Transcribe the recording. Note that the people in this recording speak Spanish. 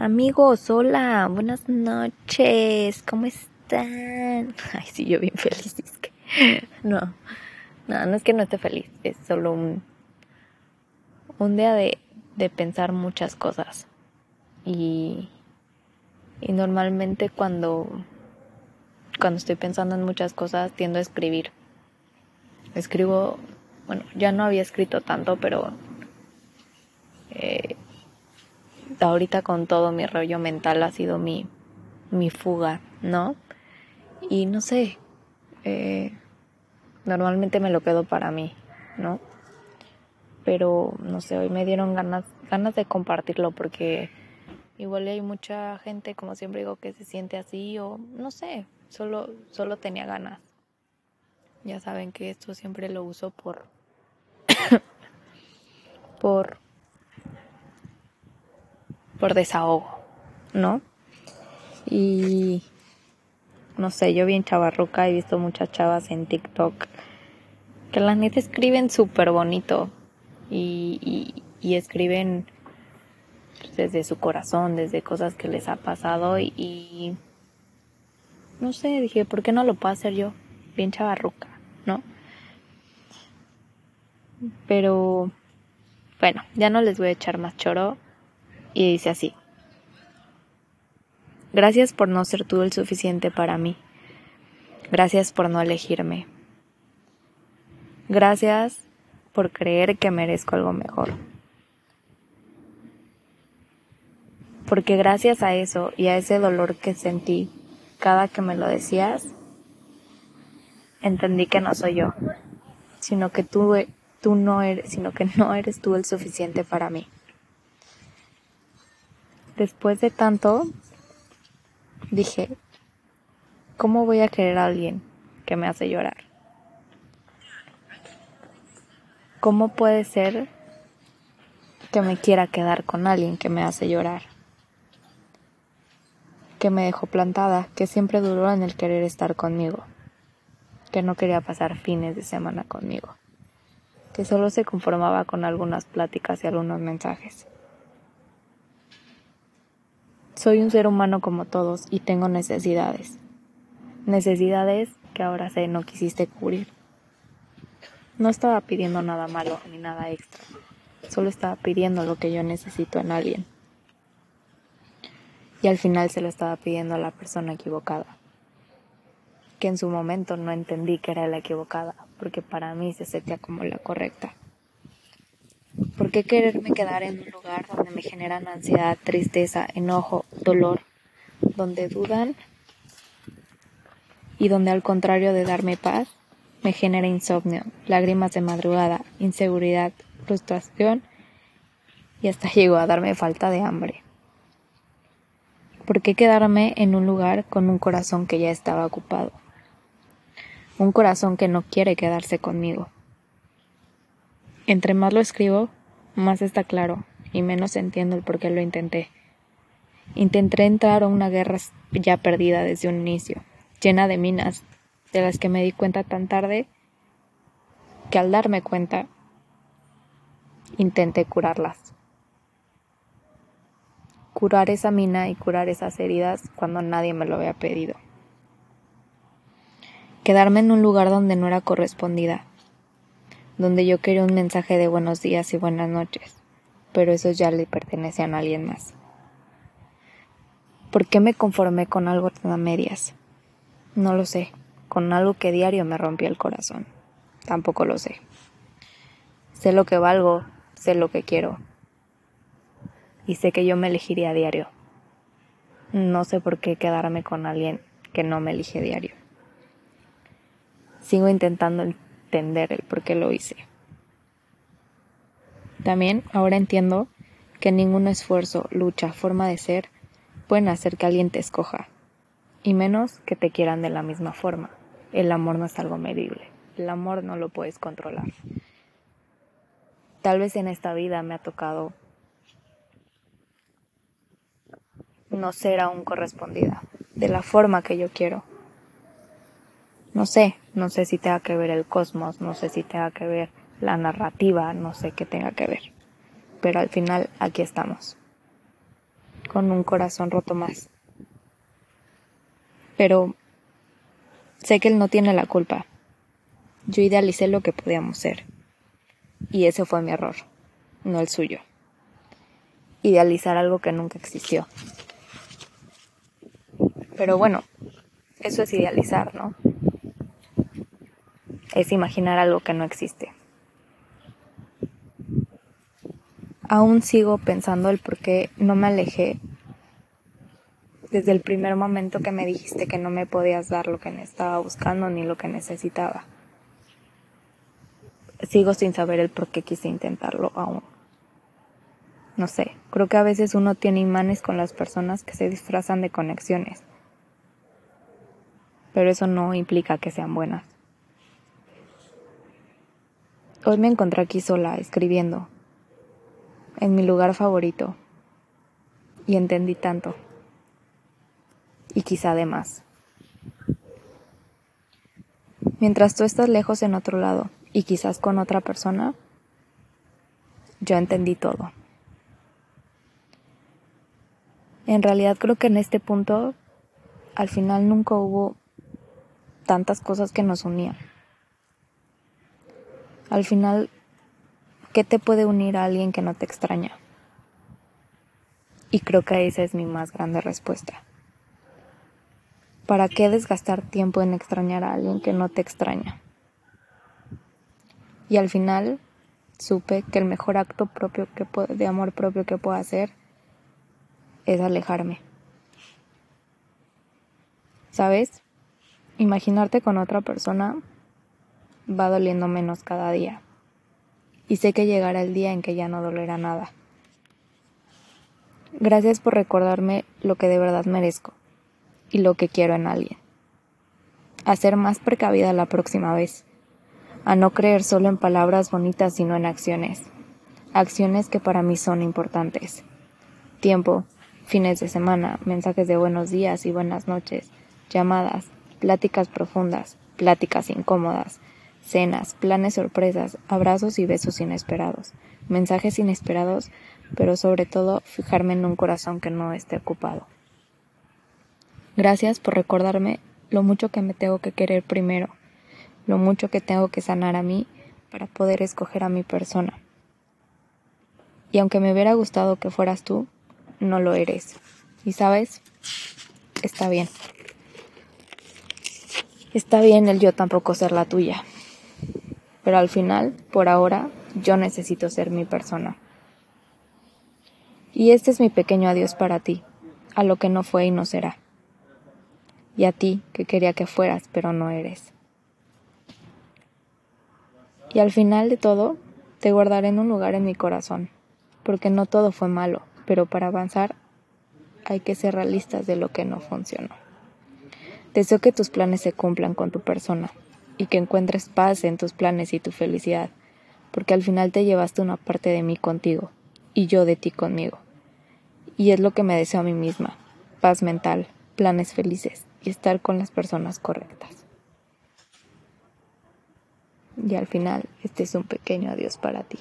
Amigos, hola, buenas noches, ¿cómo están? Ay, sí, yo bien feliz, es que no, no, no es que no esté feliz, es solo un, un día de, de pensar muchas cosas y, y normalmente cuando, cuando estoy pensando en muchas cosas tiendo a escribir. Escribo, bueno, ya no había escrito tanto, pero eh, ahorita con todo mi rollo mental ha sido mi, mi fuga, ¿no? Y no sé, eh, normalmente me lo quedo para mí, ¿no? Pero no sé, hoy me dieron ganas, ganas de compartirlo porque igual hay mucha gente, como siempre digo, que se siente así o no sé, solo, solo tenía ganas. Ya saben que esto siempre lo uso por, por por desahogo, ¿no? Y no sé, yo bien chavarruca he visto muchas chavas en TikTok que la neta escriben súper bonito y, y, escriben desde su corazón, desde cosas que les ha pasado y, y, no sé, dije, ¿por qué no lo puedo hacer yo? Bien chavarruca, ¿no? Pero bueno, ya no les voy a echar más choro y dice así. Gracias por no ser tú el suficiente para mí. Gracias por no elegirme. Gracias por creer que merezco algo mejor. Porque gracias a eso y a ese dolor que sentí cada que me lo decías, entendí que no soy yo, sino que tú, no eres, sino que no eres tú el suficiente para mí después de tanto, dije, ¿cómo voy a querer a alguien que me hace llorar? ¿Cómo puede ser que me quiera quedar con alguien que me hace llorar? Que me dejó plantada, que siempre duró en el querer estar conmigo, que no quería pasar fines de semana conmigo, que solo se conformaba con algunas pláticas y algunos mensajes. Soy un ser humano como todos y tengo necesidades. Necesidades que ahora sé no quisiste cubrir. No estaba pidiendo nada malo ni nada extra. Solo estaba pidiendo lo que yo necesito en alguien. Y al final se lo estaba pidiendo a la persona equivocada. Que en su momento no entendí que era la equivocada, porque para mí se sentía como la correcta. ¿Por qué quererme quedar en un lugar donde me generan ansiedad, tristeza, enojo, dolor, donde dudan y donde al contrario de darme paz, me genera insomnio, lágrimas de madrugada, inseguridad, frustración y hasta llegó a darme falta de hambre? ¿Por qué quedarme en un lugar con un corazón que ya estaba ocupado? Un corazón que no quiere quedarse conmigo. Entre más lo escribo, más está claro y menos entiendo el por qué lo intenté. Intenté entrar a una guerra ya perdida desde un inicio, llena de minas, de las que me di cuenta tan tarde que al darme cuenta intenté curarlas. Curar esa mina y curar esas heridas cuando nadie me lo había pedido. Quedarme en un lugar donde no era correspondida, donde yo quería un mensaje de buenos días y buenas noches, pero esos ya le pertenecían a alguien más. ¿Por qué me conformé con algo tan a medias? No lo sé, con algo que diario me rompía el corazón. Tampoco lo sé. Sé lo que valgo, sé lo que quiero. Y sé que yo me elegiría a diario. No sé por qué quedarme con alguien que no me elige diario. Sigo intentando entender el por qué lo hice. También ahora entiendo que ningún esfuerzo, lucha, forma de ser pueden hacer que alguien te escoja, y menos que te quieran de la misma forma. El amor no es algo medible, el amor no lo puedes controlar. Tal vez en esta vida me ha tocado no ser aún correspondida de la forma que yo quiero, no sé, no sé si tenga que ver el cosmos, no sé si tenga que ver la narrativa, no sé qué tenga que ver. Pero al final aquí estamos. Con un corazón roto más. Pero sé que él no tiene la culpa. Yo idealicé lo que podíamos ser. Y ese fue mi error, no el suyo. Idealizar algo que nunca existió. Pero bueno, eso es idealizar, ¿no? Es imaginar algo que no existe. Aún sigo pensando el por qué no me alejé desde el primer momento que me dijiste que no me podías dar lo que estaba buscando ni lo que necesitaba. Sigo sin saber el por qué quise intentarlo aún. No sé, creo que a veces uno tiene imanes con las personas que se disfrazan de conexiones pero eso no implica que sean buenas. Hoy me encontré aquí sola, escribiendo, en mi lugar favorito, y entendí tanto, y quizá de más. Mientras tú estás lejos en otro lado, y quizás con otra persona, yo entendí todo. En realidad creo que en este punto, al final nunca hubo tantas cosas que nos unían. Al final, ¿qué te puede unir a alguien que no te extraña? Y creo que esa es mi más grande respuesta. ¿Para qué desgastar tiempo en extrañar a alguien que no te extraña? Y al final supe que el mejor acto propio que de amor propio que puedo hacer es alejarme. ¿Sabes? Imaginarte con otra persona va doliendo menos cada día. Y sé que llegará el día en que ya no dolerá nada. Gracias por recordarme lo que de verdad merezco y lo que quiero en alguien. A ser más precavida la próxima vez. A no creer solo en palabras bonitas, sino en acciones. Acciones que para mí son importantes. Tiempo, fines de semana, mensajes de buenos días y buenas noches, llamadas, pláticas profundas, pláticas incómodas, cenas, planes sorpresas, abrazos y besos inesperados, mensajes inesperados, pero sobre todo fijarme en un corazón que no esté ocupado. Gracias por recordarme lo mucho que me tengo que querer primero, lo mucho que tengo que sanar a mí para poder escoger a mi persona. Y aunque me hubiera gustado que fueras tú, no lo eres. Y sabes, está bien. Está bien el yo tampoco ser la tuya. Pero al final, por ahora, yo necesito ser mi persona. Y este es mi pequeño adiós para ti, a lo que no fue y no será. Y a ti, que quería que fueras, pero no eres. Y al final de todo, te guardaré en un lugar en mi corazón, porque no todo fue malo, pero para avanzar hay que ser realistas de lo que no funcionó. Deseo que tus planes se cumplan con tu persona y que encuentres paz en tus planes y tu felicidad, porque al final te llevaste una parte de mí contigo y yo de ti conmigo. Y es lo que me deseo a mí misma, paz mental, planes felices y estar con las personas correctas. Y al final, este es un pequeño adiós para ti.